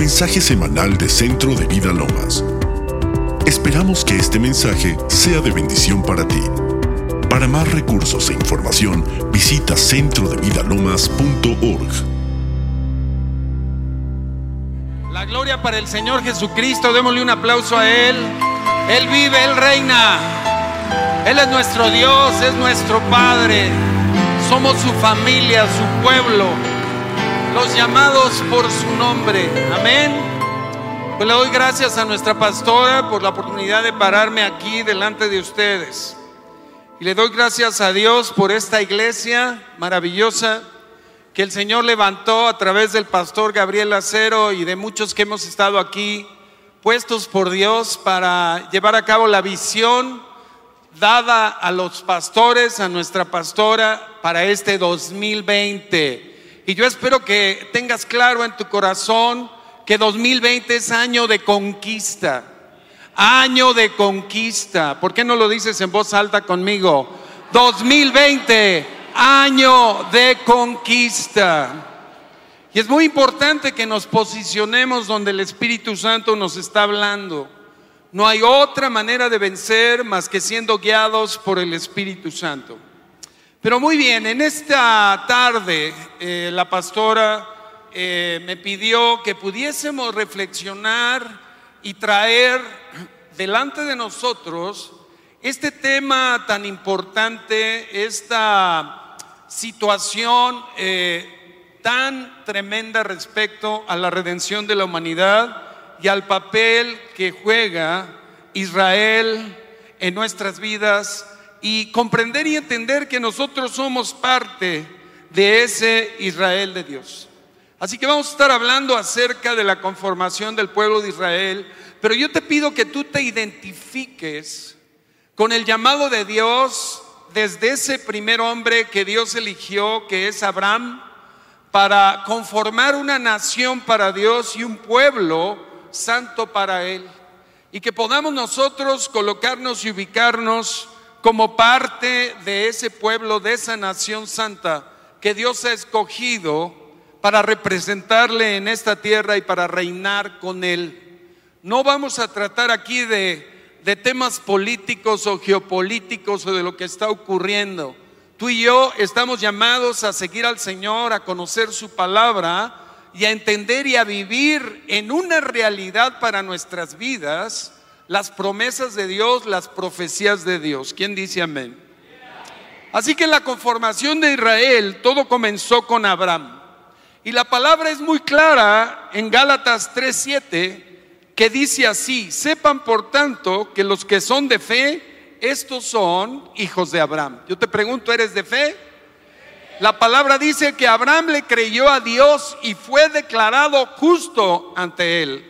mensaje semanal de Centro de Vida Lomas. Esperamos que este mensaje sea de bendición para ti. Para más recursos e información, visita centrodevidalomas.org. La gloria para el Señor Jesucristo, démosle un aplauso a Él. Él vive, Él reina. Él es nuestro Dios, es nuestro Padre. Somos su familia, su pueblo, los llamados por su nombre. Amén. Pues le doy gracias a nuestra pastora por la oportunidad de pararme aquí delante de ustedes. Y le doy gracias a Dios por esta iglesia maravillosa que el Señor levantó a través del pastor Gabriel Acero y de muchos que hemos estado aquí, puestos por Dios para llevar a cabo la visión dada a los pastores, a nuestra pastora, para este 2020. Y yo espero que tengas claro en tu corazón que 2020 es año de conquista. Año de conquista. ¿Por qué no lo dices en voz alta conmigo? 2020, año de conquista. Y es muy importante que nos posicionemos donde el Espíritu Santo nos está hablando. No hay otra manera de vencer más que siendo guiados por el Espíritu Santo. Pero muy bien, en esta tarde eh, la pastora eh, me pidió que pudiésemos reflexionar y traer delante de nosotros este tema tan importante, esta situación eh, tan tremenda respecto a la redención de la humanidad y al papel que juega Israel en nuestras vidas y comprender y entender que nosotros somos parte de ese Israel de Dios. Así que vamos a estar hablando acerca de la conformación del pueblo de Israel, pero yo te pido que tú te identifiques con el llamado de Dios desde ese primer hombre que Dios eligió, que es Abraham, para conformar una nación para Dios y un pueblo santo para Él. Y que podamos nosotros colocarnos y ubicarnos como parte de ese pueblo, de esa nación santa que Dios ha escogido para representarle en esta tierra y para reinar con Él. No vamos a tratar aquí de, de temas políticos o geopolíticos o de lo que está ocurriendo. Tú y yo estamos llamados a seguir al Señor, a conocer su palabra y a entender y a vivir en una realidad para nuestras vidas las promesas de Dios, las profecías de Dios. ¿Quién dice amén? Así que la conformación de Israel, todo comenzó con Abraham. Y la palabra es muy clara en Gálatas 3:7, que dice así, sepan por tanto que los que son de fe, estos son hijos de Abraham. Yo te pregunto, ¿eres de fe? La palabra dice que Abraham le creyó a Dios y fue declarado justo ante él.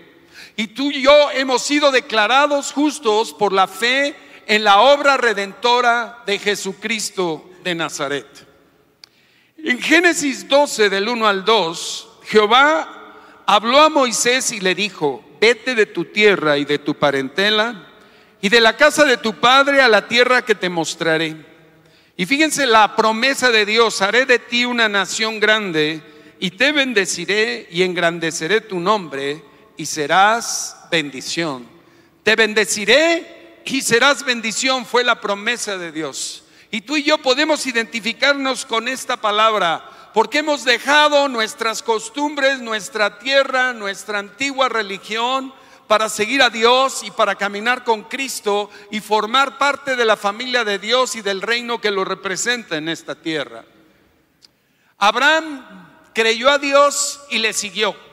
Y tú y yo hemos sido declarados justos por la fe en la obra redentora de Jesucristo de Nazaret. En Génesis 12 del 1 al 2, Jehová habló a Moisés y le dijo, vete de tu tierra y de tu parentela y de la casa de tu padre a la tierra que te mostraré. Y fíjense la promesa de Dios, haré de ti una nación grande y te bendeciré y engrandeceré tu nombre y serás bendición. Te bendeciré y serás bendición, fue la promesa de Dios. Y tú y yo podemos identificarnos con esta palabra porque hemos dejado nuestras costumbres, nuestra tierra, nuestra antigua religión, para seguir a Dios y para caminar con Cristo y formar parte de la familia de Dios y del reino que lo representa en esta tierra. Abraham creyó a Dios y le siguió.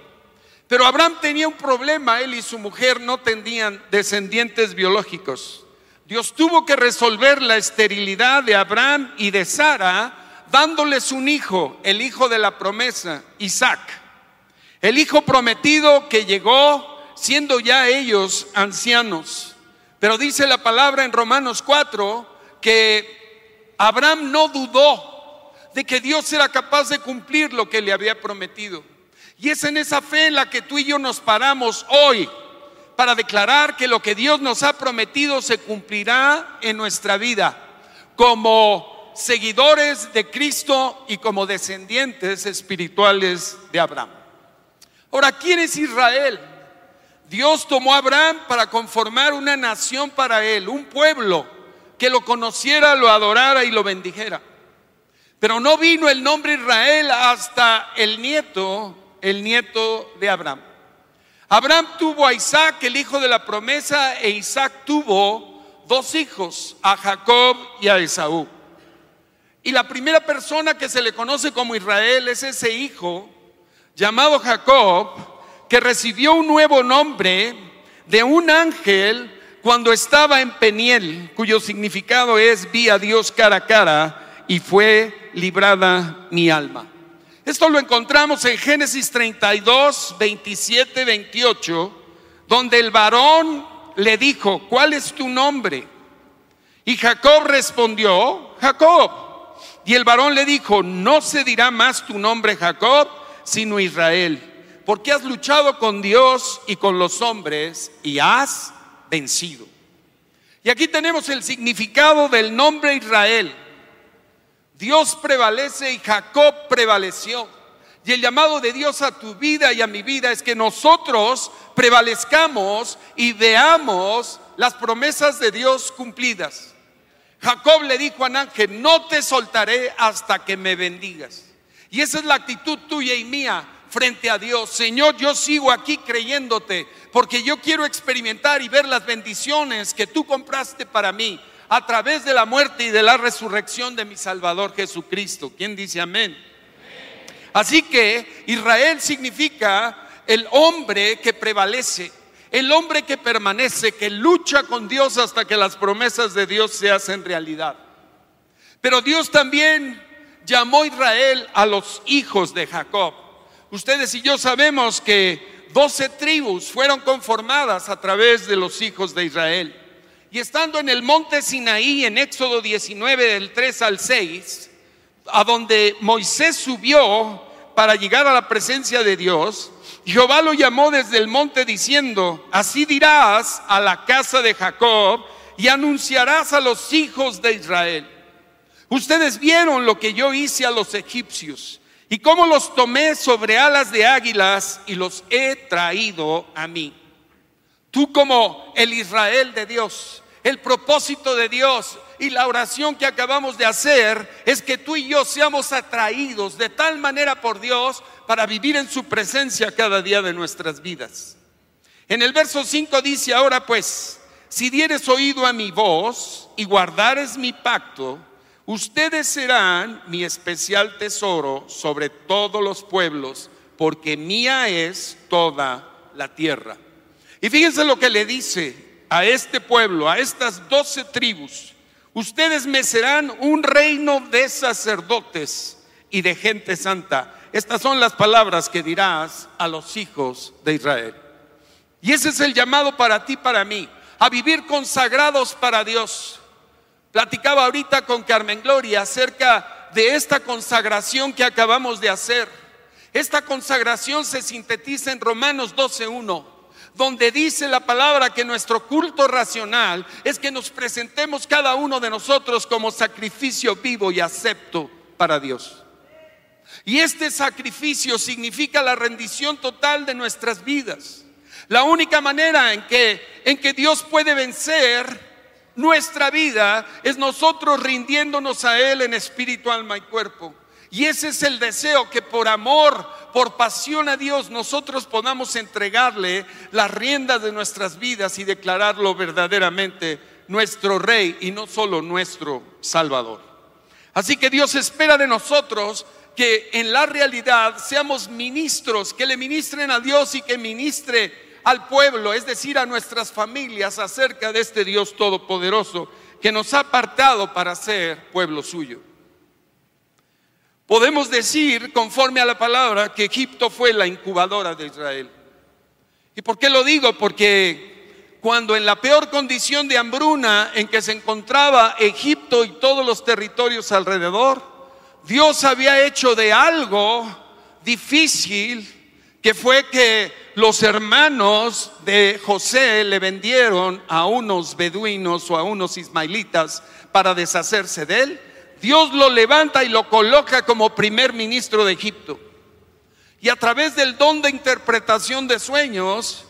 Pero Abraham tenía un problema, él y su mujer no tenían descendientes biológicos. Dios tuvo que resolver la esterilidad de Abraham y de Sara dándoles un hijo, el hijo de la promesa, Isaac. El hijo prometido que llegó siendo ya ellos ancianos. Pero dice la palabra en Romanos 4 que Abraham no dudó de que Dios era capaz de cumplir lo que le había prometido. Y es en esa fe en la que tú y yo nos paramos hoy para declarar que lo que Dios nos ha prometido se cumplirá en nuestra vida como seguidores de Cristo y como descendientes espirituales de Abraham. Ahora, ¿quién es Israel? Dios tomó a Abraham para conformar una nación para él, un pueblo que lo conociera, lo adorara y lo bendijera. Pero no vino el nombre Israel hasta el nieto, el nieto de Abraham. Abraham tuvo a Isaac, el hijo de la promesa, e Isaac tuvo dos hijos, a Jacob y a Esaú. Y la primera persona que se le conoce como Israel es ese hijo llamado Jacob, que recibió un nuevo nombre de un ángel cuando estaba en Peniel, cuyo significado es vi a Dios cara a cara y fue librada mi alma. Esto lo encontramos en Génesis 32, 27, 28, donde el varón le dijo, ¿cuál es tu nombre? Y Jacob respondió, Jacob. Y el varón le dijo, no se dirá más tu nombre Jacob, sino Israel, porque has luchado con Dios y con los hombres y has vencido. Y aquí tenemos el significado del nombre Israel. Dios prevalece y Jacob prevaleció. Y el llamado de Dios a tu vida y a mi vida es que nosotros prevalezcamos y veamos las promesas de Dios cumplidas. Jacob le dijo a ángel, no te soltaré hasta que me bendigas. Y esa es la actitud tuya y mía frente a Dios. Señor, yo sigo aquí creyéndote porque yo quiero experimentar y ver las bendiciones que tú compraste para mí a través de la muerte y de la resurrección de mi Salvador Jesucristo. ¿Quién dice amén? Así que Israel significa el hombre que prevalece, el hombre que permanece, que lucha con Dios hasta que las promesas de Dios se hacen realidad. Pero Dios también llamó a Israel a los hijos de Jacob. Ustedes y yo sabemos que doce tribus fueron conformadas a través de los hijos de Israel. Y estando en el monte Sinaí, en Éxodo 19, del 3 al 6, a donde Moisés subió para llegar a la presencia de Dios, Jehová lo llamó desde el monte diciendo, así dirás a la casa de Jacob y anunciarás a los hijos de Israel. Ustedes vieron lo que yo hice a los egipcios y cómo los tomé sobre alas de águilas y los he traído a mí. Tú como el Israel de Dios, el propósito de Dios y la oración que acabamos de hacer es que tú y yo seamos atraídos de tal manera por Dios para vivir en su presencia cada día de nuestras vidas. En el verso 5 dice, ahora pues, si dieres oído a mi voz y guardares mi pacto, ustedes serán mi especial tesoro sobre todos los pueblos, porque mía es toda la tierra. Y fíjense lo que le dice a este pueblo, a estas doce tribus, ustedes me serán un reino de sacerdotes y de gente santa. Estas son las palabras que dirás a los hijos de Israel. Y ese es el llamado para ti, para mí, a vivir consagrados para Dios. Platicaba ahorita con Carmen Gloria acerca de esta consagración que acabamos de hacer. Esta consagración se sintetiza en Romanos 12.1 donde dice la palabra que nuestro culto racional es que nos presentemos cada uno de nosotros como sacrificio vivo y acepto para Dios. Y este sacrificio significa la rendición total de nuestras vidas. La única manera en que, en que Dios puede vencer nuestra vida es nosotros rindiéndonos a Él en espíritu, alma y cuerpo. Y ese es el deseo que por amor, por pasión a Dios, nosotros podamos entregarle las riendas de nuestras vidas y declararlo verdaderamente nuestro Rey y no solo nuestro Salvador. Así que Dios espera de nosotros que en la realidad seamos ministros, que le ministren a Dios y que ministre al pueblo, es decir, a nuestras familias acerca de este Dios todopoderoso que nos ha apartado para ser pueblo suyo. Podemos decir, conforme a la palabra, que Egipto fue la incubadora de Israel. ¿Y por qué lo digo? Porque cuando en la peor condición de hambruna en que se encontraba Egipto y todos los territorios alrededor, Dios había hecho de algo difícil, que fue que los hermanos de José le vendieron a unos beduinos o a unos ismaelitas para deshacerse de él. Dios lo levanta y lo coloca como primer ministro de Egipto. Y a través del don de interpretación de sueños,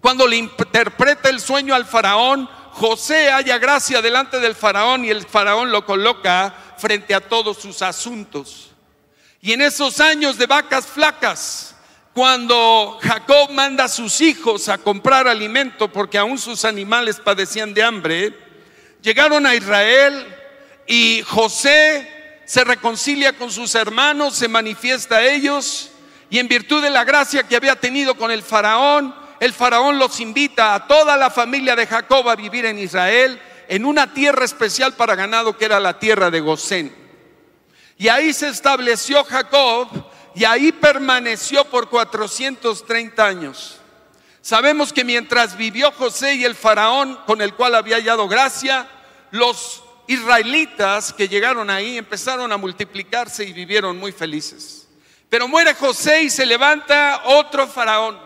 cuando le interpreta el sueño al faraón, José haya gracia delante del faraón y el faraón lo coloca frente a todos sus asuntos. Y en esos años de vacas flacas, cuando Jacob manda a sus hijos a comprar alimento porque aún sus animales padecían de hambre, llegaron a Israel y José se reconcilia con sus hermanos, se manifiesta a ellos y en virtud de la gracia que había tenido con el faraón, el faraón los invita a toda la familia de Jacob a vivir en Israel, en una tierra especial para ganado que era la tierra de Gosén. Y ahí se estableció Jacob y ahí permaneció por 430 años. Sabemos que mientras vivió José y el faraón con el cual había hallado gracia, los israelitas que llegaron ahí empezaron a multiplicarse y vivieron muy felices. Pero muere José y se levanta otro faraón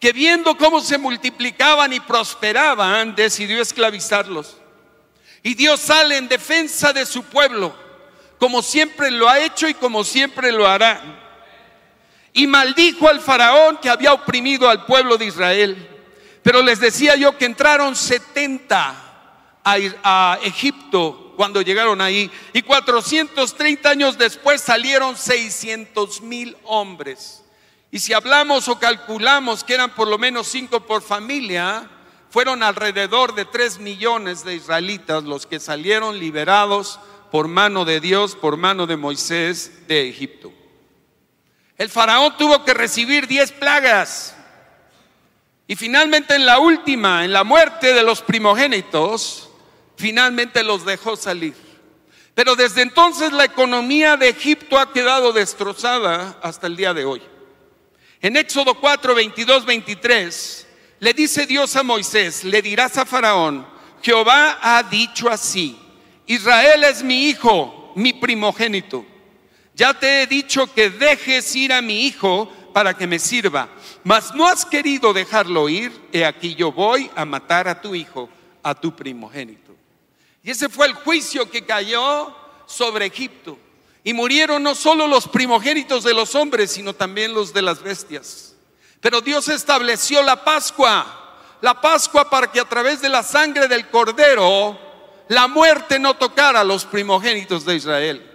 que viendo cómo se multiplicaban y prosperaban, decidió esclavizarlos. Y Dios sale en defensa de su pueblo, como siempre lo ha hecho y como siempre lo hará. Y maldijo al faraón que había oprimido al pueblo de Israel. Pero les decía yo que entraron 70 a, Egipto cuando llegaron ahí. Y 430 años después salieron 600 mil hombres. Y si hablamos o calculamos que eran por lo menos cinco por familia, fueron alrededor de 3 millones de israelitas los que salieron liberados por mano de Dios, por mano de Moisés de Egipto. El faraón tuvo que recibir 10 plagas. Y finalmente en la última, en la muerte de los primogénitos, finalmente los dejó salir. Pero desde entonces la economía de Egipto ha quedado destrozada hasta el día de hoy. En Éxodo 4, 22, 23, le dice Dios a Moisés, le dirás a Faraón, Jehová ha dicho así, Israel es mi hijo, mi primogénito. Ya te he dicho que dejes ir a mi hijo para que me sirva, mas no has querido dejarlo ir, he aquí yo voy a matar a tu hijo, a tu primogénito. Y ese fue el juicio que cayó sobre Egipto. Y murieron no solo los primogénitos de los hombres, sino también los de las bestias. Pero Dios estableció la Pascua, la Pascua para que a través de la sangre del cordero la muerte no tocara a los primogénitos de Israel.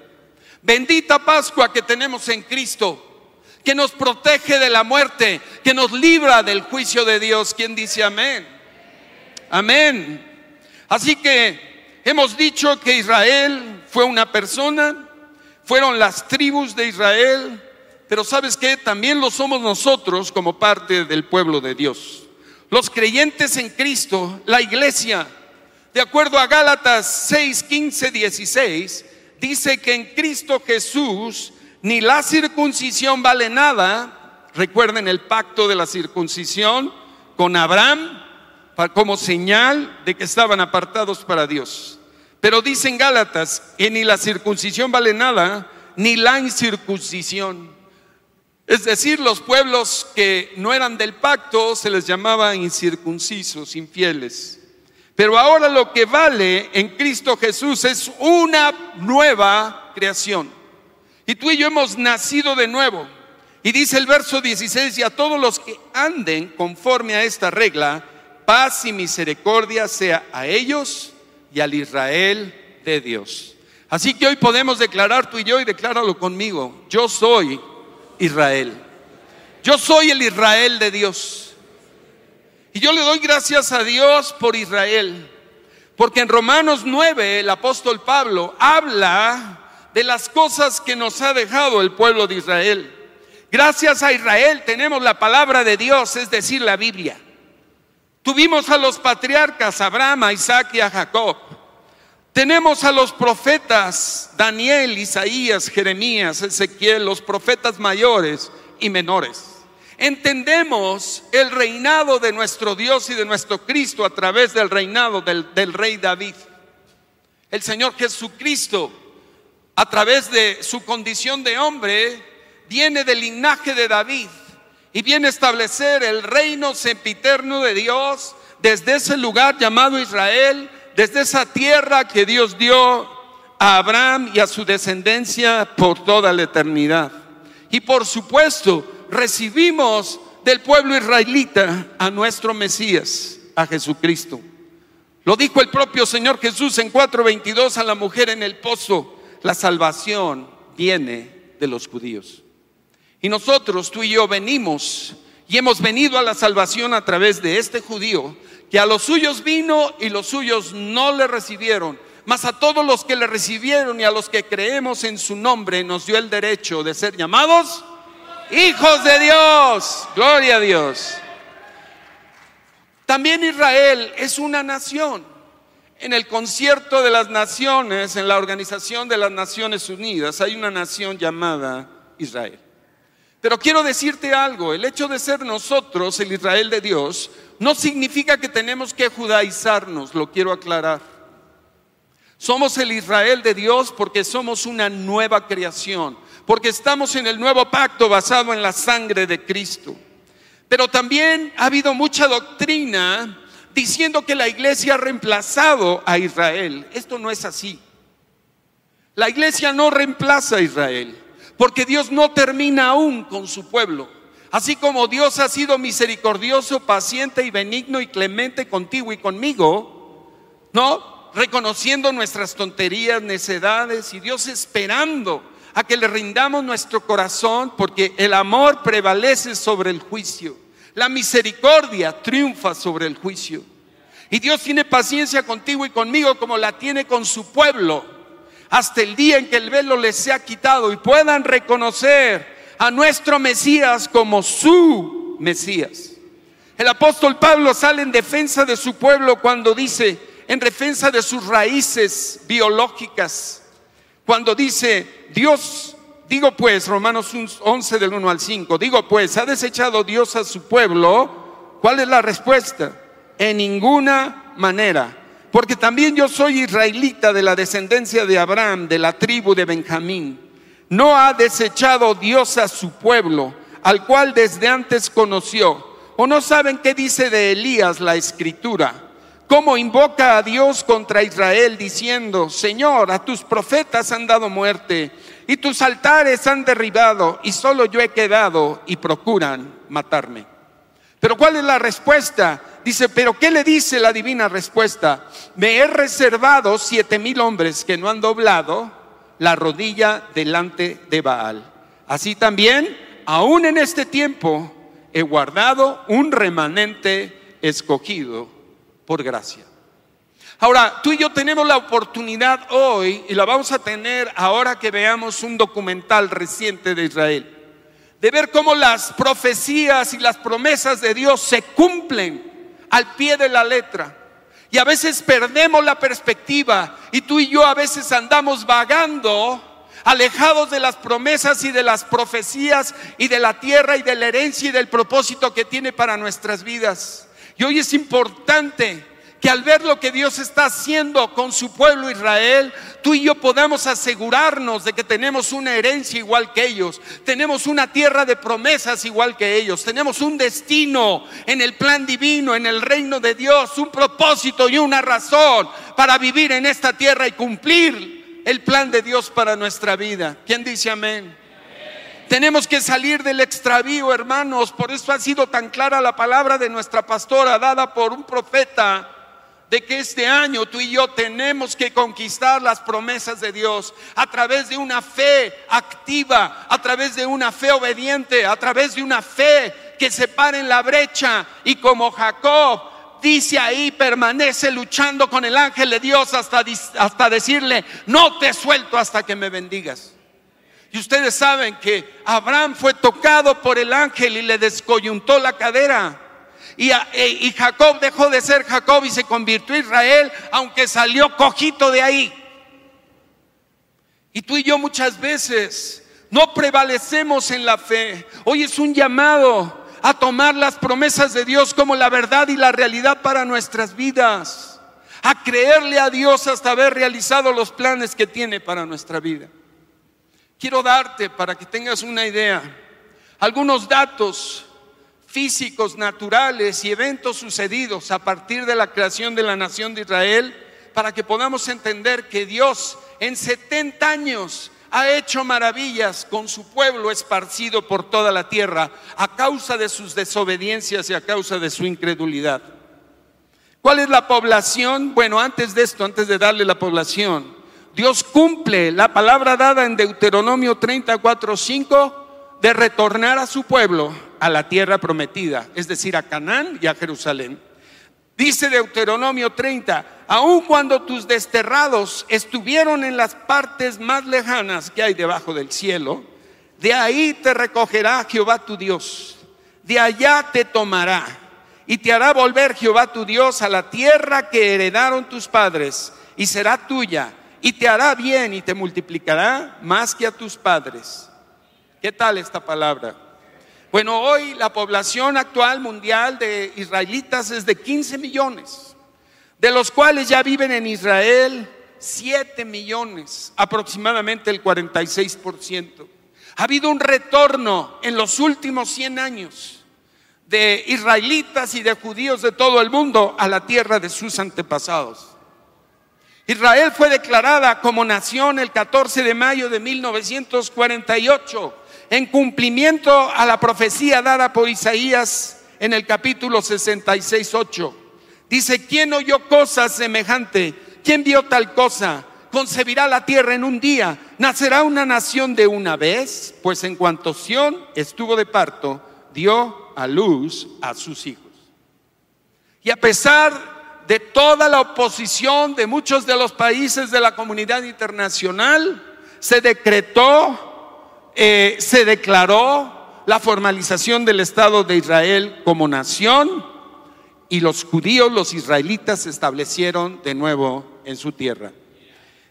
Bendita Pascua que tenemos en Cristo, que nos protege de la muerte, que nos libra del juicio de Dios. ¿Quién dice amén? Amén. Así que Hemos dicho que Israel fue una persona, fueron las tribus de Israel, pero sabes que también lo somos nosotros como parte del pueblo de Dios. Los creyentes en Cristo, la iglesia, de acuerdo a Gálatas 6, 15, 16, dice que en Cristo Jesús ni la circuncisión vale nada. Recuerden el pacto de la circuncisión con Abraham como señal de que estaban apartados para Dios. Pero dicen Gálatas que ni la circuncisión vale nada, ni la incircuncisión. Es decir, los pueblos que no eran del pacto se les llamaba incircuncisos, infieles. Pero ahora lo que vale en Cristo Jesús es una nueva creación. Y tú y yo hemos nacido de nuevo. Y dice el verso 16, y a todos los que anden conforme a esta regla, paz y misericordia sea a ellos y al Israel de Dios. Así que hoy podemos declarar tú y yo y decláralo conmigo. Yo soy Israel. Yo soy el Israel de Dios. Y yo le doy gracias a Dios por Israel. Porque en Romanos 9 el apóstol Pablo habla de las cosas que nos ha dejado el pueblo de Israel. Gracias a Israel tenemos la palabra de Dios, es decir, la Biblia. Tuvimos a los patriarcas, Abraham, a Isaac y a Jacob. Tenemos a los profetas, Daniel, Isaías, Jeremías, Ezequiel, los profetas mayores y menores. Entendemos el reinado de nuestro Dios y de nuestro Cristo a través del reinado del, rey David. El Señor Jesucristo, a través de su condición de hombre, viene del linaje de David y viene a establecer el reino sempiterno de Dios desde ese lugar llamado Israel, desde esa tierra que Dios dio a Abraham y a su descendencia por toda la eternidad. Y por supuesto, recibimos del pueblo israelita a nuestro Mesías, a Jesucristo. Lo dijo el propio Señor Jesús en 4:22 a la mujer en el pozo, la salvación viene de los judíos. Y nosotros, tú y yo, venimos y hemos venido a la salvación a través de este judío, que a los suyos vino y los suyos no le recibieron. Mas a todos los que le recibieron y a los que creemos en su nombre nos dio el derecho de ser llamados hijos de Dios. Gloria a Dios. También Israel es una nación. En el concierto de las naciones, en la organización de las Naciones Unidas, hay una nación llamada Israel. Pero quiero decirte algo, el hecho de ser nosotros el Israel de Dios no significa que tenemos que judaizarnos, lo quiero aclarar. Somos el Israel de Dios porque somos una nueva creación, porque estamos en el nuevo pacto basado en la sangre de Cristo. Pero también ha habido mucha doctrina diciendo que la iglesia ha reemplazado a Israel. Esto no es así. La iglesia no reemplaza a Israel, porque Dios no termina aún con su pueblo. Así como Dios ha sido misericordioso, paciente y benigno y clemente contigo y conmigo, ¿no? Reconociendo nuestras tonterías, necedades y Dios esperando a que le rindamos nuestro corazón porque el amor prevalece sobre el juicio. La misericordia triunfa sobre el juicio. Y Dios tiene paciencia contigo y conmigo como la tiene con su pueblo hasta el día en que el velo les sea quitado y puedan reconocer a nuestro Mesías como su Mesías. El apóstol Pablo sale en defensa de su pueblo cuando dice, en defensa de sus raíces biológicas, cuando dice, Dios, digo pues, Romanos 11 del 1 al 5, digo pues, ¿ha desechado Dios a su pueblo? ¿Cuál es la respuesta? En ninguna manera. Porque también yo soy israelita de la descendencia de Abraham, de la tribu de Benjamín. No ha desechado Dios a su pueblo, al cual desde antes conoció. ¿O no saben qué dice de Elías la escritura? cómo invoca a Dios contra Israel diciendo, Señor, a tus profetas han dado muerte y tus altares han derribado y solo yo he quedado y procuran matarme. Pero ¿cuál es la respuesta? Dice, pero ¿qué le dice la divina respuesta? Me he reservado siete mil hombres que no han doblado la rodilla delante de Baal. Así también, aún en este tiempo, he guardado un remanente escogido por gracia. Ahora, tú y yo tenemos la oportunidad hoy, y la vamos a tener ahora que veamos un documental reciente de Israel, de ver cómo las profecías y las promesas de Dios se cumplen al pie de la letra. Y a veces perdemos la perspectiva y tú y yo a veces andamos vagando, alejados de las promesas y de las profecías y de la tierra y de la herencia y del propósito que tiene para nuestras vidas. Y hoy es importante que al ver lo que Dios está haciendo con su pueblo Israel, tú y yo podamos asegurarnos de que tenemos una herencia igual que ellos, tenemos una tierra de promesas igual que ellos, tenemos un destino en el plan divino, en el reino de Dios, un propósito y una razón para vivir en esta tierra y cumplir el plan de Dios para nuestra vida. ¿Quién dice amén? Tenemos que salir del extravío, hermanos. Por eso ha sido tan clara la palabra de nuestra pastora dada por un profeta de que este año tú y yo tenemos que conquistar las promesas de Dios a través de una fe activa, a través de una fe obediente, a través de una fe que se pare en la brecha y como Jacob dice ahí, permanece luchando con el ángel de Dios hasta, hasta decirle, no te suelto hasta que me bendigas. Y ustedes saben que Abraham fue tocado por el ángel y le descoyuntó la cadera. Y, e, y, Jacob dejó de ser Jacob y se convirtió en Israel, aunque salió cojito de ahí. Y tú y yo muchas veces no prevalecemos en la fe. Hoy es un llamado a tomar las promesas de Dios como la verdad y la realidad para nuestras vidas. A creerle a Dios hasta haber realizado los planes que tiene para nuestra vida. Quiero darte, para que tengas una idea, algunos datos físicos, naturales y eventos sucedidos a partir de la creación de la nación de Israel, para que podamos entender que Dios en 70 años ha hecho maravillas con su pueblo esparcido por toda la tierra a causa de sus desobediencias y a causa de su incredulidad. ¿Cuál es la población? Bueno, antes de esto, antes de darle la población, Dios cumple la palabra dada en Deuteronomio 34, 5 de retornar a su pueblo a la tierra prometida, es decir, a Canaán y a Jerusalén. Dice Deuteronomio 30, aun cuando tus desterrados estuvieron en las partes más lejanas que hay debajo del cielo, de ahí te recogerá Jehová tu Dios, de allá te tomará y te hará volver Jehová tu Dios a la tierra que heredaron tus padres y será tuya y te hará bien y te multiplicará más que a tus padres. ¿Qué tal esta palabra? Bueno, hoy la población actual mundial de israelitas es de 15 millones, de los cuales ya viven en Israel 7 millones, aproximadamente el 46%. Ha habido un retorno en los últimos 100 años de israelitas y de judíos de todo el mundo a la tierra de sus antepasados. Israel fue declarada como nación el 14 de mayo de 1948 en cumplimiento a la profecía dada por Isaías en el capítulo 66, 8. Dice, ¿quién oyó cosa semejante? ¿Quién vio tal cosa? Concebirá la tierra en un día, nacerá una nación de una vez, pues en cuanto Sión estuvo de parto, dio a luz a sus hijos. Y a pesar de toda la oposición de muchos de los países de la comunidad internacional, se decretó eh, se declaró la formalización del Estado de Israel como nación y los judíos, los israelitas, se establecieron de nuevo en su tierra.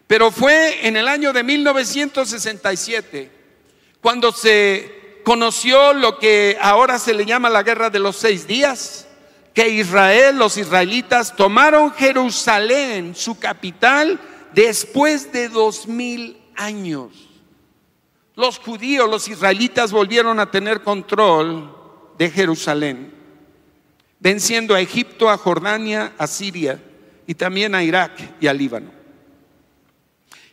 Pero fue en el año de 1967 cuando se conoció lo que ahora se le llama la guerra de los seis días, que Israel, los israelitas, tomaron Jerusalén, su capital, después de dos mil años. Los judíos, los israelitas volvieron a tener control de Jerusalén, venciendo a Egipto, a Jordania, a Siria y también a Irak y a Líbano.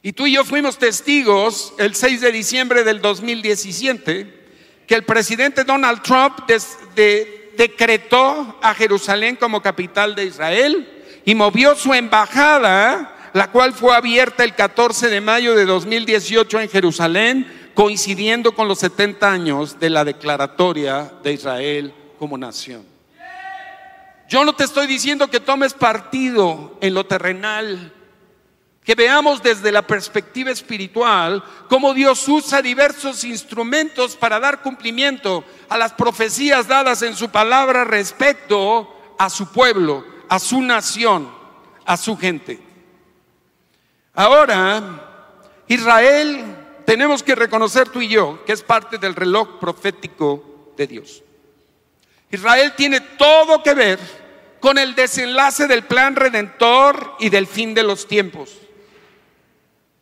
Y tú y yo fuimos testigos el 6 de diciembre del 2017 que el presidente Donald Trump decretó a Jerusalén como capital de Israel y movió su embajada, la cual fue abierta el 14 de mayo de 2018 en Jerusalén, coincidiendo con los 70 años de la declaratoria de Israel como nación. Yo no te estoy diciendo que tomes partido en lo terrenal, que veamos desde la perspectiva espiritual cómo Dios usa diversos instrumentos para dar cumplimiento a las profecías dadas en su palabra respecto a su pueblo, a su nación, a su gente. Ahora, Israel tenemos que reconocer tú y yo que es parte del reloj profético de Dios. Israel tiene todo que ver con el desenlace del plan redentor y del fin de los tiempos.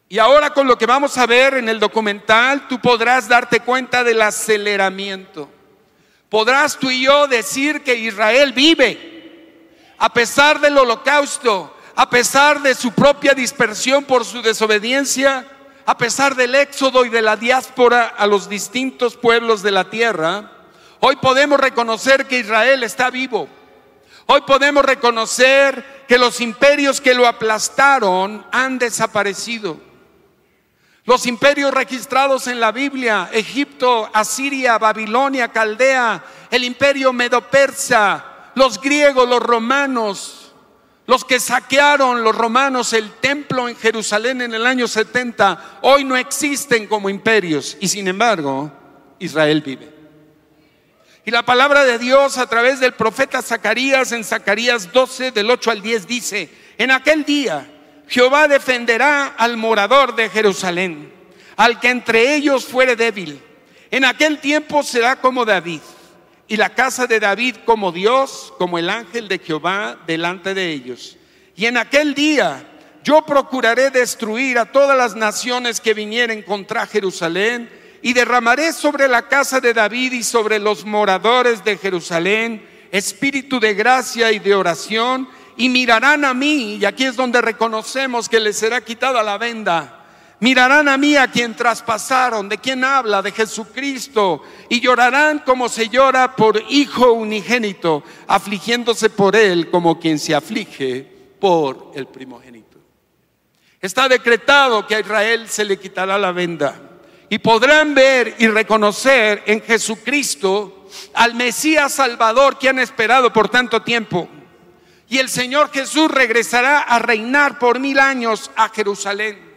Y ahora con lo que vamos a ver en el documental, tú podrás darte cuenta del aceleramiento. Podrás tú y yo decir que Israel vive, a pesar del holocausto, a pesar de su propia dispersión por su desobediencia, a pesar del éxodo y de la diáspora a los distintos pueblos de la tierra, hoy podemos reconocer que Israel está vivo. Hoy podemos reconocer que los imperios que lo aplastaron han desaparecido. Los imperios registrados en la Biblia, Egipto, Asiria, Babilonia, Caldea, el imperio medo-persa, los griegos, los romanos, los que saquearon los romanos el templo en Jerusalén en el año 70, hoy no existen como imperios y sin embargo Israel vive. Y la palabra de Dios a través del profeta Zacarías en Zacarías 12 del 8 al 10 dice, en aquel día Jehová defenderá al morador de Jerusalén, al que entre ellos fuere débil. En aquel tiempo será como David y la casa de David como Dios, como el ángel de Jehová delante de ellos. Y en aquel día yo procuraré destruir a todas las naciones que vinieren contra Jerusalén y derramaré sobre la casa de David y sobre los moradores de Jerusalén espíritu de gracia y de oración y mirarán a mí, y aquí es donde reconocemos que les será quitada la venda, Mirarán a mí a quien traspasaron, de quien habla, de Jesucristo, y llorarán como se llora por hijo unigénito, afligiéndose por él como quien se aflige por el primogénito. Está decretado que a Israel se le quitará la venda y podrán ver y reconocer en Jesucristo al Mesías Salvador que han esperado por tanto tiempo. Y el Señor Jesús regresará a reinar por mil años a Jerusalén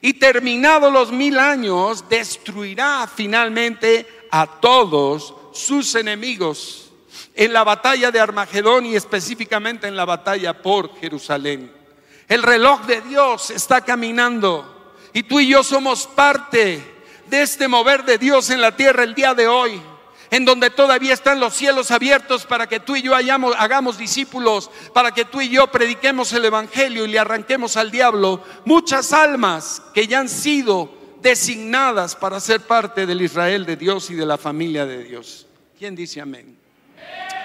y terminados los mil años, destruirá finalmente a todos sus enemigos en la batalla de Armagedón y específicamente en la batalla por Jerusalén. El reloj de Dios está caminando y tú y yo somos parte de este mover de Dios en la tierra el día de hoy en donde todavía están los cielos abiertos para que tú y yo hagamos discípulos, para que tú y yo prediquemos el Evangelio y le arranquemos al diablo muchas almas que ya han sido designadas para ser parte del Israel de Dios y de la familia de Dios. ¿Quién dice amén?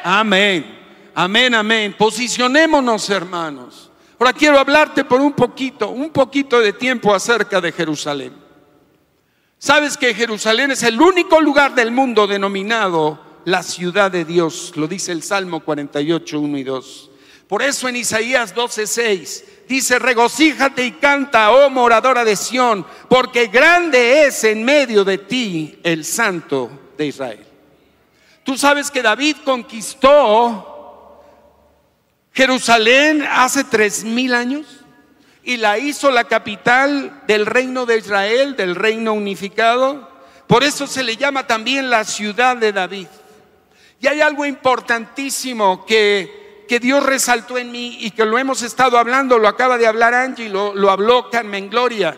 Amén, amén, amén. Posicionémonos, hermanos. Ahora quiero hablarte por un poquito, un poquito de tiempo acerca de Jerusalén. Sabes que Jerusalén es el único lugar del mundo denominado la ciudad de Dios, lo dice el Salmo 48, 1 y 2. Por eso en Isaías 12, 6 dice, regocíjate y canta, oh moradora de Sión, porque grande es en medio de ti el Santo de Israel. Tú sabes que David conquistó Jerusalén hace tres mil años y la hizo la capital del reino de Israel, del reino unificado. Por eso se le llama también la ciudad de David. Y hay algo importantísimo que, que Dios resaltó en mí y que lo hemos estado hablando, lo acaba de hablar Angie, lo, lo habló Carmen Gloria.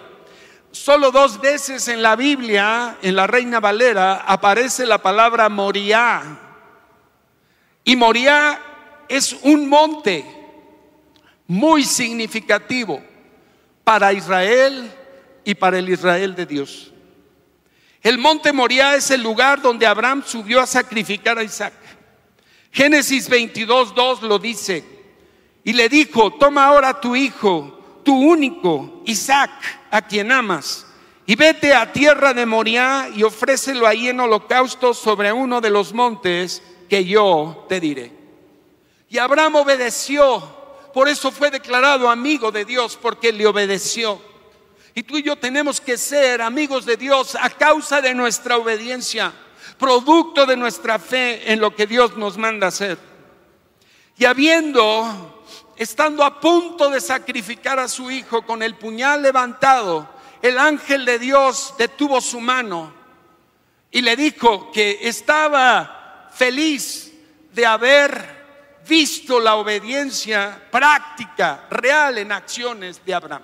Solo dos veces en la Biblia, en la Reina Valera, aparece la palabra Moriah. Y Moriah es un monte muy significativo para Israel y para el Israel de Dios. El monte Moriah es el lugar donde Abraham subió a sacrificar a Isaac. Génesis 22, 2 lo dice. Y le dijo, toma ahora tu hijo, tu único, Isaac, a quien amas, y vete a tierra de Moriah y ofrécelo ahí en holocausto sobre uno de los montes que yo te diré. Y Abraham obedeció por eso fue declarado amigo de Dios, porque le obedeció. Y tú y yo tenemos que ser amigos de Dios a causa de nuestra obediencia, producto de nuestra fe en lo que Dios nos manda hacer. Y habiendo, estando a punto de sacrificar a su hijo con el puñal levantado, el ángel de Dios detuvo su mano y le dijo que estaba feliz de haber visto la obediencia práctica, real en acciones de Abraham.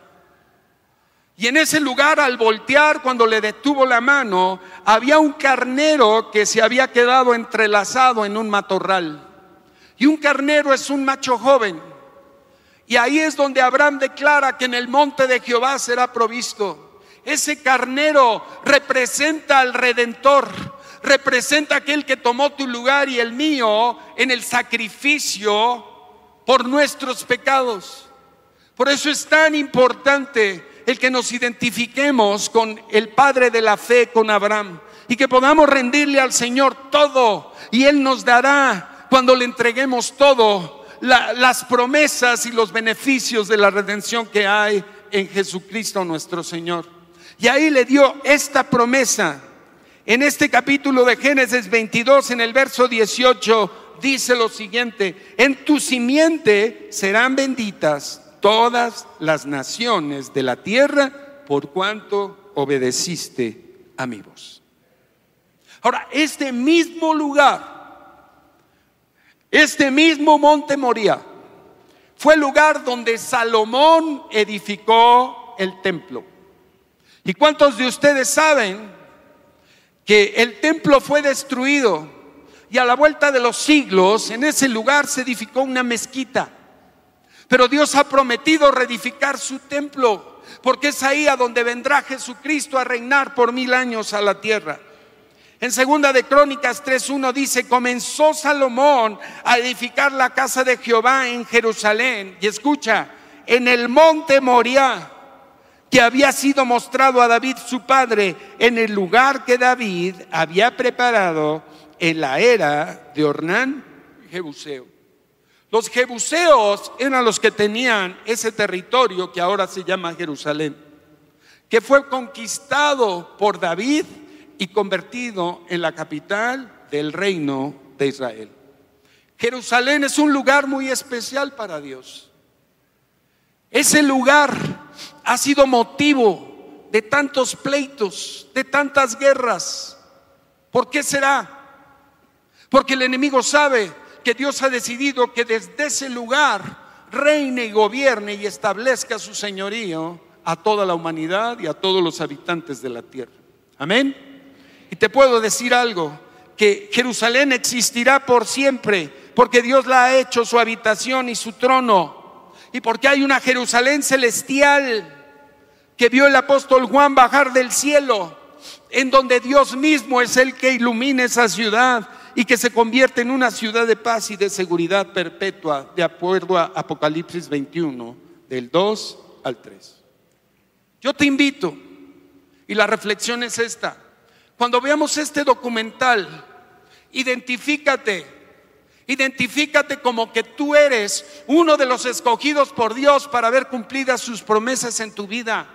Y en ese lugar, al voltear, cuando le detuvo la mano, había un carnero que se había quedado entrelazado en un matorral. Y un carnero es un macho joven. Y ahí es donde Abraham declara que en el monte de Jehová será provisto. Ese carnero representa al redentor, representa aquel que tomó tu lugar y el mío en el sacrificio por nuestros pecados. Por eso es tan importante el que nos identifiquemos con el Padre de la fe, con Abraham, y que podamos rendirle al Señor todo, y Él nos dará, cuando le entreguemos todo, las promesas y los beneficios de la redención que hay en Jesucristo nuestro Señor. Y ahí le dio esta promesa en este capítulo de Génesis 22, en el verso 18, dice lo siguiente, en tu simiente serán benditas todas las naciones de la tierra por cuanto obedeciste a mi voz. Ahora, este mismo lugar, este mismo monte Moría, fue el lugar donde Salomón edificó el templo. ¿Y cuántos de ustedes saben que el templo fue destruido y a la vuelta de los siglos en ese lugar se edificó una mezquita. Pero Dios ha prometido reedificar su templo, porque es ahí a donde vendrá Jesucristo a reinar por mil años a la tierra. En segunda de Crónicas 3.1 dice, comenzó Salomón a edificar la casa de Jehová en Jerusalén. Y escucha, en el monte Moriah que había sido mostrado a David su padre en el lugar que David había preparado en la era de Ornán Jebuseo. Los jebuseos eran los que tenían ese territorio que ahora se llama Jerusalén, que fue conquistado por David y convertido en la capital del reino de Israel. Jerusalén es un lugar muy especial para Dios. Ese lugar ha sido motivo de tantos pleitos, de tantas guerras. ¿Por qué será? Porque el enemigo sabe que Dios ha decidido que desde ese lugar reine y gobierne y establezca su señorío a toda la humanidad y a todos los habitantes de la tierra. Amén. Y te puedo decir algo, que Jerusalén existirá por siempre, porque Dios la ha hecho su habitación y su trono, y porque hay una Jerusalén celestial que vio el apóstol Juan bajar del cielo, en donde Dios mismo es el que ilumina esa ciudad y que se convierte en una ciudad de paz y de seguridad perpetua, de acuerdo a Apocalipsis 21, del 2 al 3. Yo te invito, y la reflexión es esta, cuando veamos este documental, identifícate, identifícate como que tú eres uno de los escogidos por Dios para ver cumplidas sus promesas en tu vida.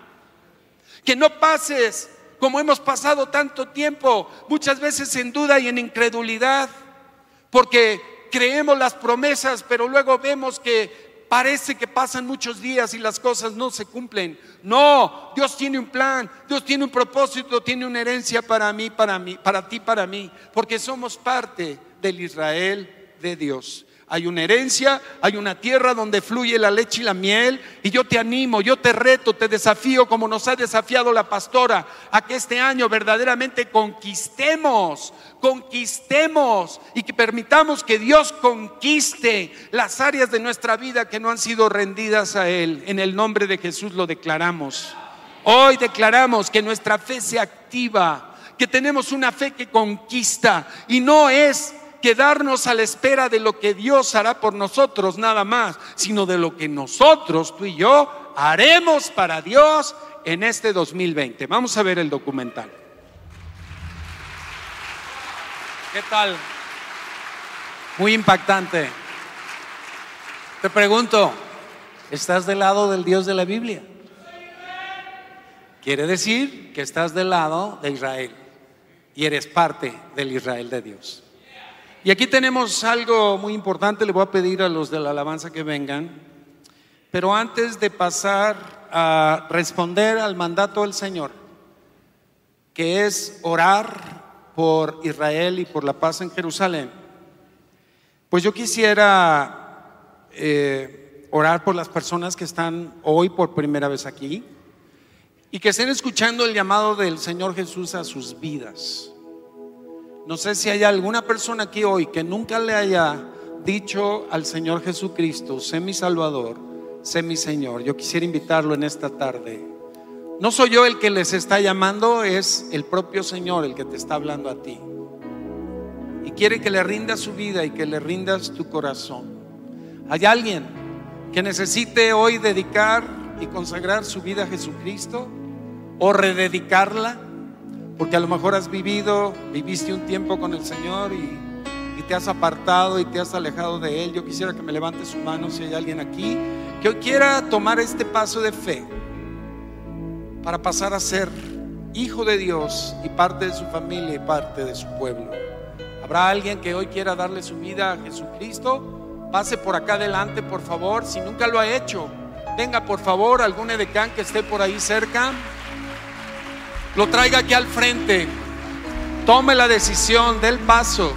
Que no pases como hemos pasado tanto tiempo, muchas veces en duda y en incredulidad, porque creemos las promesas, pero luego vemos que parece que pasan muchos días y las cosas no se cumplen. No, Dios tiene un plan, Dios tiene un propósito, tiene una herencia para mí, para mí, para ti, para mí, porque somos parte del Israel de Dios hay una herencia, hay una tierra donde fluye la leche y la miel. Y yo te animo, yo te reto, te desafío como nos ha desafiado la pastora a que este año verdaderamente conquistemos, conquistemos y que permitamos que Dios conquiste las áreas de nuestra vida que no han sido rendidas a Él. En el nombre de Jesús lo declaramos. Hoy declaramos que nuestra fe se activa, que tenemos una fe que conquista y no es quedarnos a la espera de lo que Dios hará por nosotros nada más, sino de lo que nosotros, tú y yo, haremos para Dios en este 2020. Vamos a ver el documental. ¿Qué tal? Muy impactante. Te pregunto, ¿estás del lado del Dios de la Biblia? Quiere decir que estás del lado de Israel y eres parte del Israel de Dios. Y aquí tenemos algo muy importante, le voy a pedir a los de la alabanza que vengan, pero antes de pasar a responder al mandato del Señor, que es orar por Israel y por la paz en Jerusalén, pues yo quisiera eh, orar por las personas que están hoy por primera vez aquí y que estén escuchando el llamado del Señor Jesús a sus vidas. No sé si hay alguna persona aquí hoy que nunca le haya dicho al Señor Jesucristo, sé mi Salvador, sé mi Señor. Yo quisiera invitarlo en esta tarde. No soy yo el que les está llamando, es el propio Señor el que te está hablando a ti. Y quiere que le rindas su vida y que le rindas tu corazón. ¿Hay alguien que necesite hoy dedicar y consagrar su vida a Jesucristo o rededicarla? Porque a lo mejor has vivido, viviste un tiempo con el Señor y, te has apartado y te has alejado de Él. Yo quisiera que me levante su mano si hay alguien aquí que hoy quiera tomar este paso de fe para pasar a ser hijo de Dios y parte de su familia y parte de su pueblo. ¿Habrá alguien que hoy quiera darle su vida a Jesucristo? Pase por acá adelante, por favor. Si nunca lo ha hecho, venga por favor, algún edecán que esté por ahí cerca lo traiga aquí al frente, tome la decisión del paso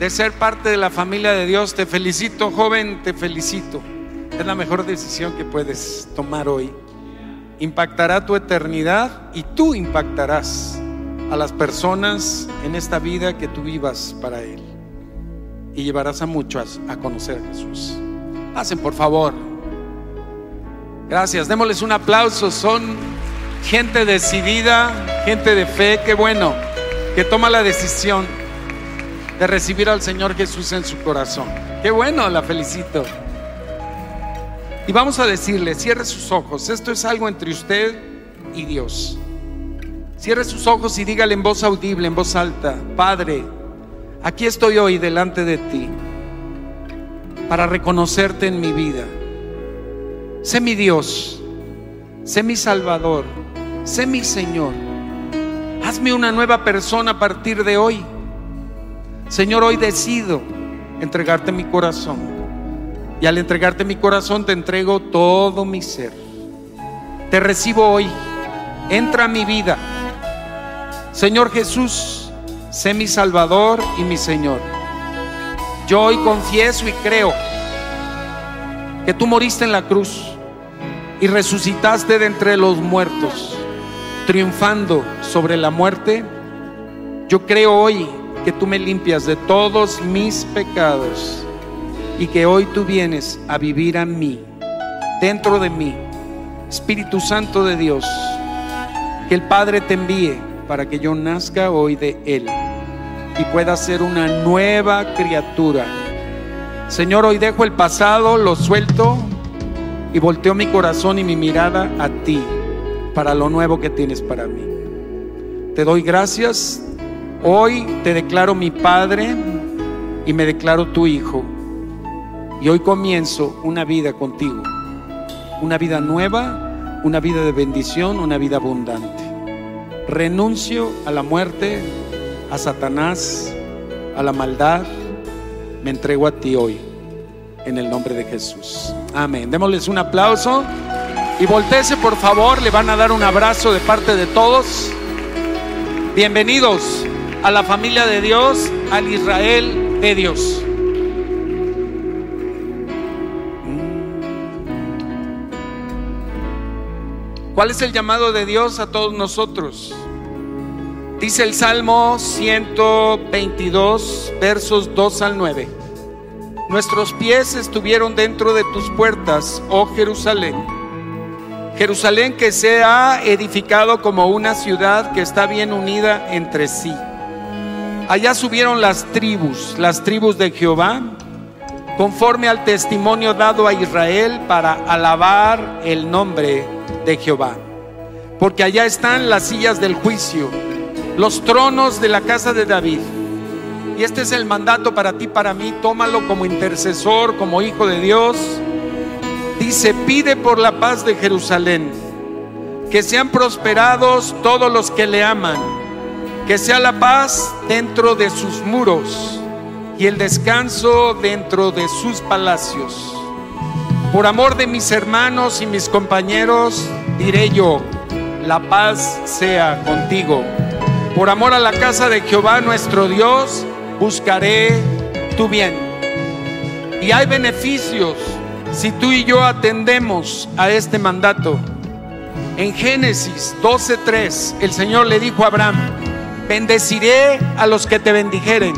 de ser parte de la familia de Dios. Te felicito, joven, te felicito. Es la mejor decisión que puedes tomar hoy. Impactará tu eternidad y tú impactarás a las personas en esta vida que tú vivas para Él. Y llevarás a muchos a conocer a Jesús. Pasen, por favor. Gracias. Démosles un aplauso. Son gente decidida, gente de fe, qué bueno, que toma la decisión de recibir al Señor Jesús en su corazón. Qué bueno, la felicito. Y vamos a decirle, cierre sus ojos. Esto es algo entre usted y Dios. Cierre sus ojos y dígale en voz audible, en voz alta, Padre, aquí estoy hoy delante de ti para reconocerte en mi vida. Sé mi Dios, sé mi Salvador, sé mi Señor. Hazme una nueva persona a partir de hoy. Señor, hoy decido entregarte mi corazón. Y al entregarte mi corazón te entrego todo mi ser. Te recibo hoy. Entra a mi vida. Señor Jesús, sé mi Salvador y mi Señor. Yo hoy confieso y creo que tú moriste en la cruz y resucitaste de entre los muertos, triunfando sobre la muerte. Yo creo hoy que tú me limpias de todos mis pecados y que hoy tú vienes a vivir a mí, dentro de mí. Espíritu Santo de Dios, que el Padre te envíe para que yo nazca hoy de Él y pueda ser una nueva criatura. Señor, hoy dejo el pasado, lo suelto y volteo mi corazón y mi mirada a ti para lo nuevo que tienes para mí. Te doy gracias. Hoy te declaro mi Padre y me declaro tu Hijo. Y hoy comienzo una vida contigo, una vida nueva, una vida de bendición, una vida abundante. Renuncio a la muerte, a Satanás, a la maldad. Me entrego a ti hoy, en el nombre de Jesús. Amén. Démosles un aplauso y volteese por favor, le van a dar un abrazo de parte de todos. Bienvenidos a la familia de Dios, al Israel de Dios. ¿Cuál es el llamado de Dios a todos nosotros? Dice el Salmo 122, versos 2 al 9. Nuestros pies estuvieron dentro de tus puertas, oh Jerusalén. Jerusalén que se ha edificado como una ciudad que está bien unida entre sí. Allá subieron las tribus, las tribus de Jehová, conforme al testimonio dado a Israel para alabar el nombre de Jehová. Porque allá están las sillas del juicio, los tronos de la casa de David. Y este es el mandato para ti, para mí. Tómalo como intercesor, como hijo de Dios. Dice, pide por la paz de Jerusalén, que sean prosperados todos los que le aman, que sea la paz dentro de sus muros y el descanso dentro de sus palacios. Por amor de mis hermanos y mis compañeros, diré yo, la paz sea contigo. Por amor a la casa de Jehová nuestro Dios, buscaré tu bien. Y hay beneficios si tú y yo atendemos a este mandato. En Génesis 12:3, el Señor le dijo a Abraham, bendeciré a los que te bendijeren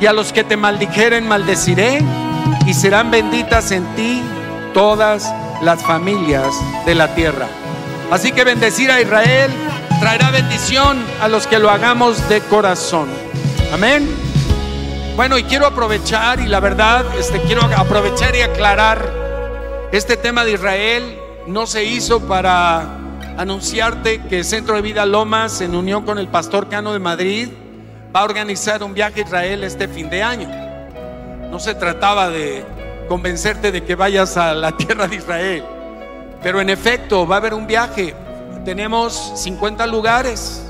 y a los que te maldijeren maldeciré y serán benditas en ti todas las familias de la tierra. Así que bendecir a Israel traerá bendición a los que lo hagamos de corazón. Amén. Bueno, y quiero aprovechar, y la verdad, este, quiero aprovechar y aclarar, este tema de Israel no se hizo para anunciarte que Centro de Vida Lomas, en unión con el Pastor Cano de Madrid, va a organizar un viaje a Israel este fin de año. No se trataba de convencerte de que vayas a la tierra de Israel. Pero en efecto, va a haber un viaje. Tenemos 50 lugares.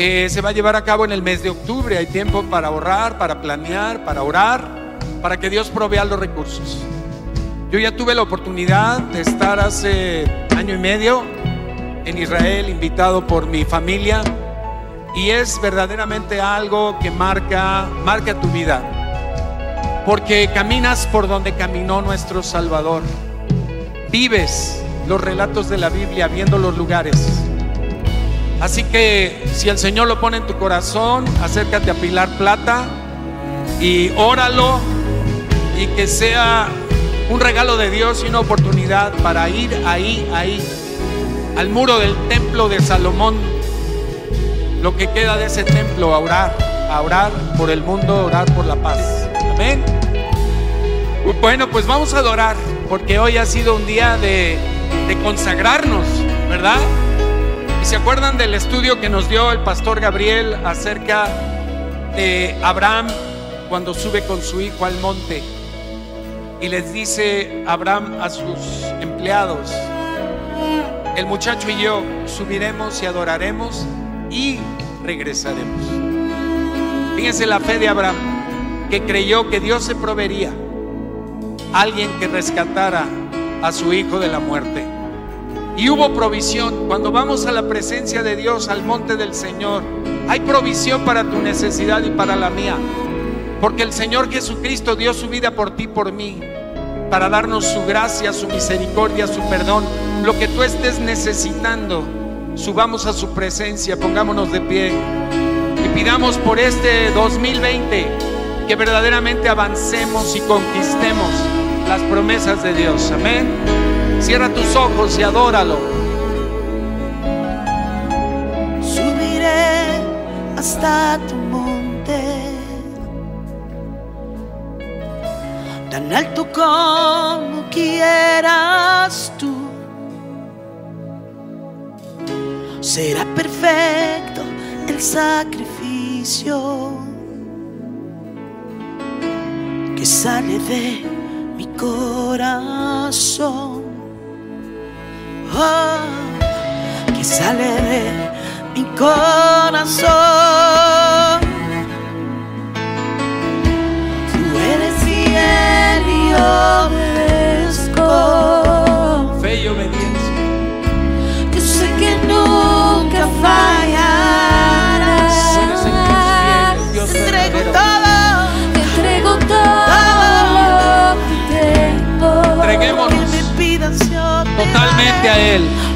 Eh, se va a llevar a cabo en el mes de octubre. Hay tiempo para ahorrar, para planear, para orar, para que Dios provea los recursos. Yo ya tuve la oportunidad de estar hace año y medio en Israel, invitado por mi familia, y es verdaderamente algo que marca, marca tu vida porque caminas por donde caminó nuestro Salvador. Vives los relatos de la Biblia viendo los lugares. Así que si el Señor lo pone en tu corazón, acércate a Pilar Plata y óralo y que sea un regalo de Dios y una oportunidad para ir ahí, ahí, al muro del templo de Salomón, lo que queda de ese templo, a orar, a orar por el mundo, a orar por la paz. Amén. Bueno, pues vamos a adorar. porque hoy ha sido un día de, de consagrarnos, ¿verdad? ¿Y se acuerdan del estudio que nos dio el pastor Gabriel acerca de Abraham cuando sube con su hijo al monte? Y les dice Abraham a sus empleados, el muchacho y yo subiremos y adoraremos y regresaremos. Fíjense la fe de Abraham, que creyó que Dios se proveería alguien que rescatara a su hijo de la muerte. Y hubo provisión. Cuando vamos a la presencia de Dios, al monte del Señor, hay provisión para tu necesidad y para la mía. Porque el Señor Jesucristo dio su vida por ti, por mí, para darnos su gracia, su misericordia, su perdón. Lo que tú estés necesitando, subamos a su presencia, pongámonos de pie y pidamos por este 2020 que verdaderamente avancemos y conquistemos las promesas de Dios. Amén. Cierra tus ojos y adóralo. Subiré hasta tu monte, tan alto como quieras tú. Será perfecto el sacrificio que sale de mi corazón. Oh, que sale de mi corazón. A Él.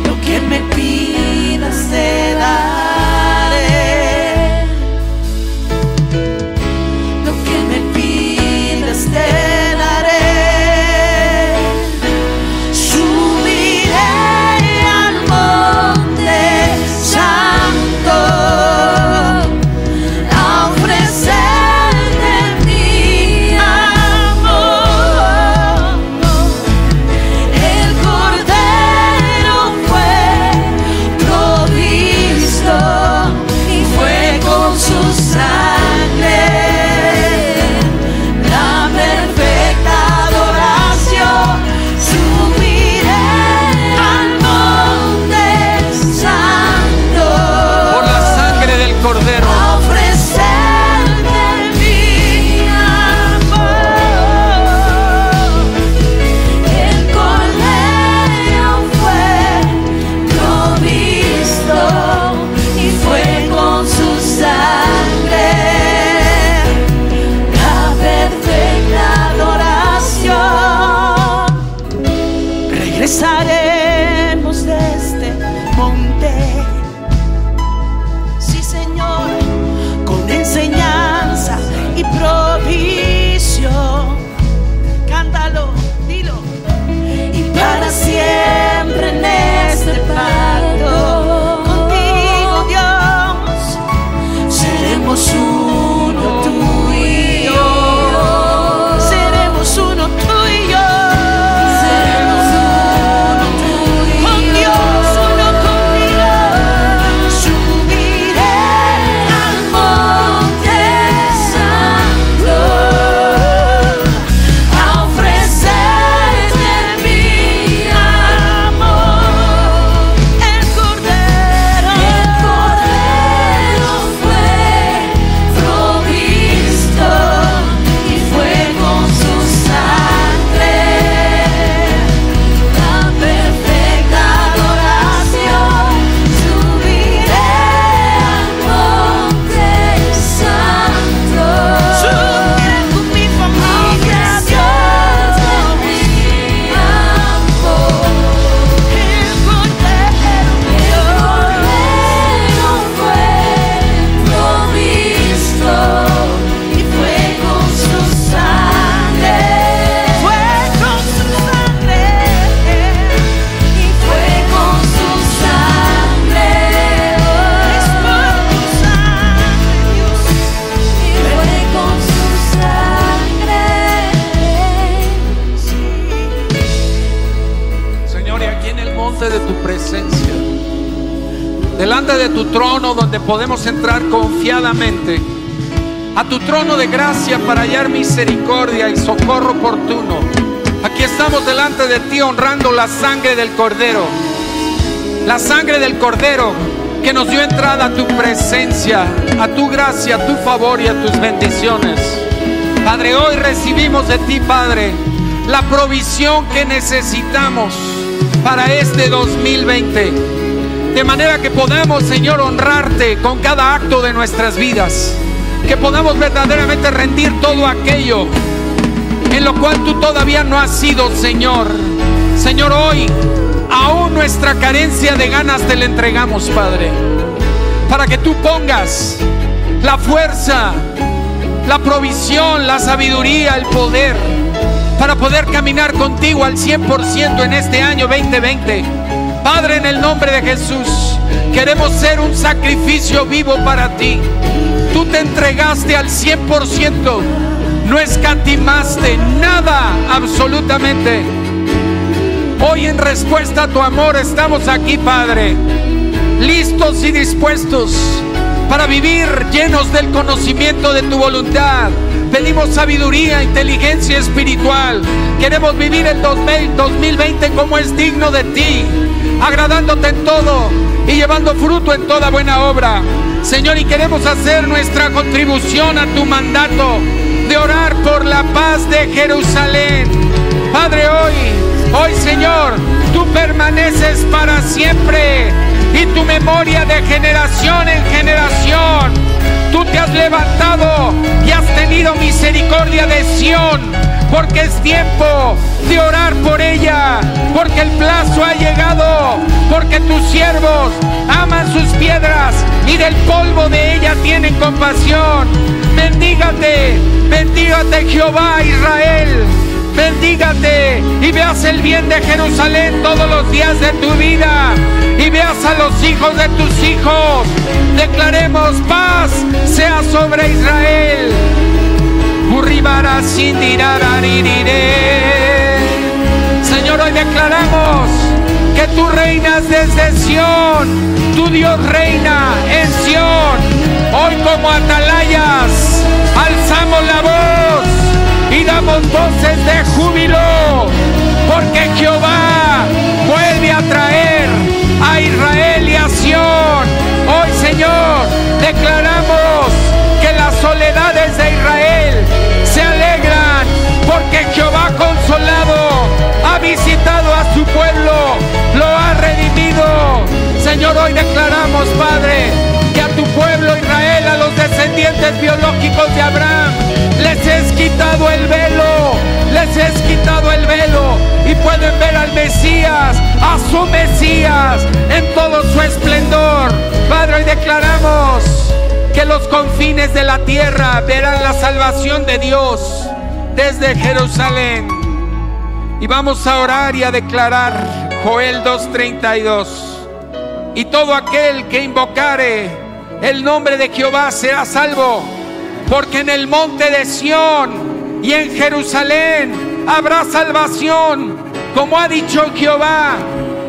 Delante de tu trono donde podemos entrar confiadamente, a tu trono de gracia para hallar misericordia y socorro oportuno. Aquí estamos delante de ti honrando la sangre del Cordero, la sangre del Cordero que nos dio entrada a tu presencia, a tu gracia, a tu favor y a tus bendiciones. Padre, hoy recibimos de ti, Padre, la provisión que necesitamos para este 2020. De manera que podamos, Señor, honrarte con cada acto de nuestras vidas. Que podamos verdaderamente rendir todo aquello en lo cual tú todavía no has sido, Señor. Señor, hoy, aún nuestra carencia de ganas te la entregamos, Padre. Para que tú pongas la fuerza, la provisión, la sabiduría, el poder para poder caminar contigo al 100% en este año 2020. Padre, en el nombre de Jesús, queremos ser un sacrificio vivo para ti. Tú te entregaste al 100%, no escatimaste nada absolutamente. Hoy en respuesta a tu amor estamos aquí, Padre, listos y dispuestos para vivir llenos del conocimiento de tu voluntad. Pedimos sabiduría, inteligencia espiritual. Queremos vivir el 2020 como es digno de ti, agradándote en todo y llevando fruto en toda buena obra. Señor, y queremos hacer nuestra contribución a tu mandato de orar por la paz de Jerusalén. Padre, hoy, hoy Señor, permaneces para siempre y tu memoria de generación en generación. Tú te has levantado y has tenido misericordia de Sión, porque es tiempo de orar por ella, porque el plazo ha llegado, porque tus siervos aman sus piedras y del polvo de ella tienen compasión. Bendígate, bendígate Jehová Israel. Bendígate y veas el bien de Jerusalén todos los días de tu vida y veas a los hijos de tus hijos. Declaremos paz sea sobre Israel. Señor, hoy declaramos que tú reinas desde Sión, tu Dios reina en Sión. Hoy como atalayas alzamos la voz damos voces de júbilo, porque Jehová vuelve a traer a Israel y a Sión. Hoy, Señor, declaramos que las soledades de Israel se alegran, porque Jehová consolado ha visitado a su pueblo, lo ha redimido. Señor, hoy declaramos, Padre, que a tu pueblo Israel, a los descendientes biológicos de Abraham, quitado el velo, les es quitado el velo y pueden ver al Mesías, a su Mesías en todo su esplendor. Padre, hoy declaramos que los confines de la tierra verán la salvación de Dios desde Jerusalén. Y vamos a orar y a declarar Joel 2.32. Y todo aquel que invocare el nombre de Jehová será salvo porque en el monte de Sión y en Jerusalén habrá salvación, como ha dicho Jehová,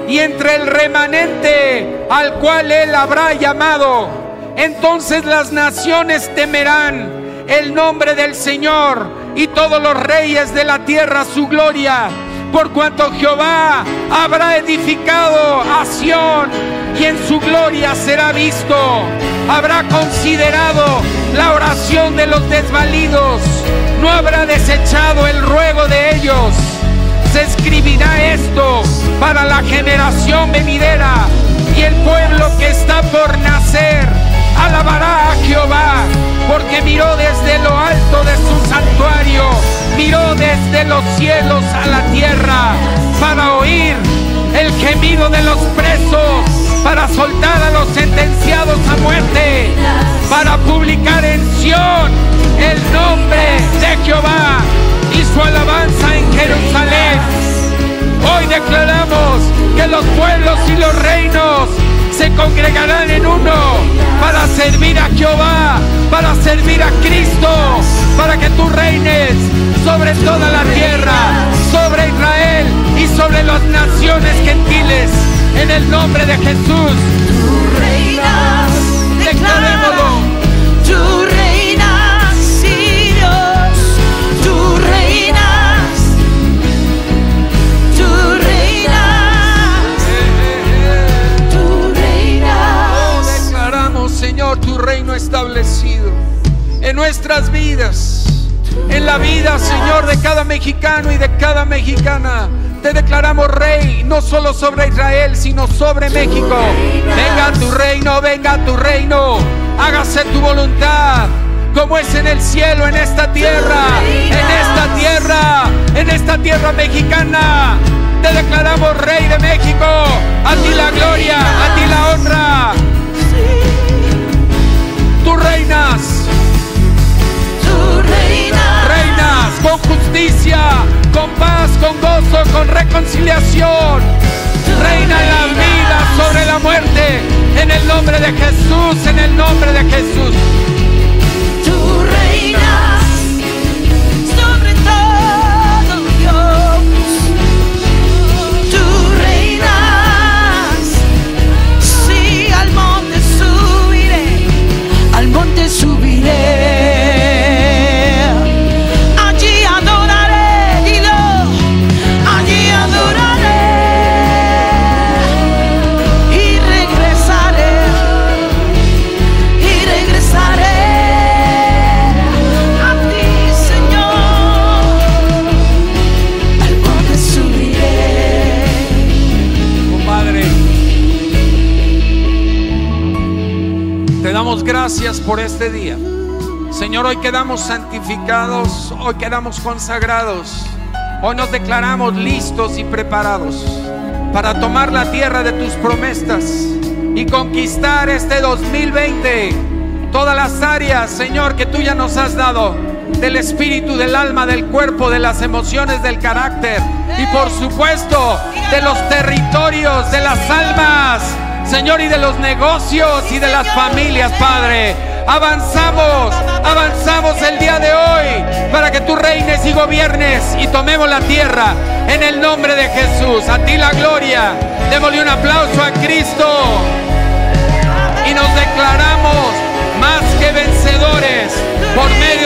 y entre el remanente al cual él habrá llamado. Entonces las naciones temerán el nombre del Señor y todos los reyes de la tierra su gloria por cuanto Jehová habrá edificado a Sión y en su gloria será visto. Habrá considerado la oración de los desvalidos, no habrá desechado el ruego de ellos. Se escribirá esto para la generación venidera y el pueblo que está por nacer alabará a Jehová porque miró desde lo alto de su santuario, miró desde los cielos a la tierra para oír el gemido de los presos, para soltar a los sentenciados a muerte, para publicar en Sión el nombre de Jehová y su alabanza en Jerusalén. Hoy declaramos que los pueblos y los reinos se congregarán en uno para servir a Jehová, para servir a Cristo, para que tú reines sobre toda la tierra, sobre Israel y sobre las naciones gentiles. En el nombre de Jesús, Tú reinas, Declarémoslo. Tú reinas, sí Dios, tú reinas, tú reinas, tú Oh, reinas. declaramos, Señor, tu reino establecido en nuestras vidas, en la vida, Señor, de cada mexicano y de cada mexicana. Te declaramos rey, no solo sobre Israel, sino sobre México. Venga tu reino, venga tu reino. Hágase tu voluntad, como es en el cielo, en esta tierra, en esta tierra, en esta tierra mexicana. Te declaramos rey de México. A ti la gloria, a ti la honra. Tú reinas, Tú reinas, reinas con justicia, con paz, con gozo, con reconciliación. Reina la vida sobre la muerte. En el nombre de Jesús, en el nombre de Jesús. tú reinas sobre todo Dios. Tú reinas, sí al monte subiré, al monte subiré. Gracias por este día. Señor, hoy quedamos santificados, hoy quedamos consagrados, hoy nos declaramos listos y preparados para tomar la tierra de tus promesas y conquistar este 2020 todas las áreas, Señor, que tú ya nos has dado, del espíritu, del alma, del cuerpo, de las emociones, del carácter y por supuesto de los territorios, de las almas, Señor, y de los negocios y de las familias, Padre. Avanzamos, avanzamos el día de hoy para que tú reines y gobiernes y tomemos la tierra en el nombre de Jesús. A ti la gloria. Démosle un aplauso a Cristo y nos declaramos más que vencedores por medio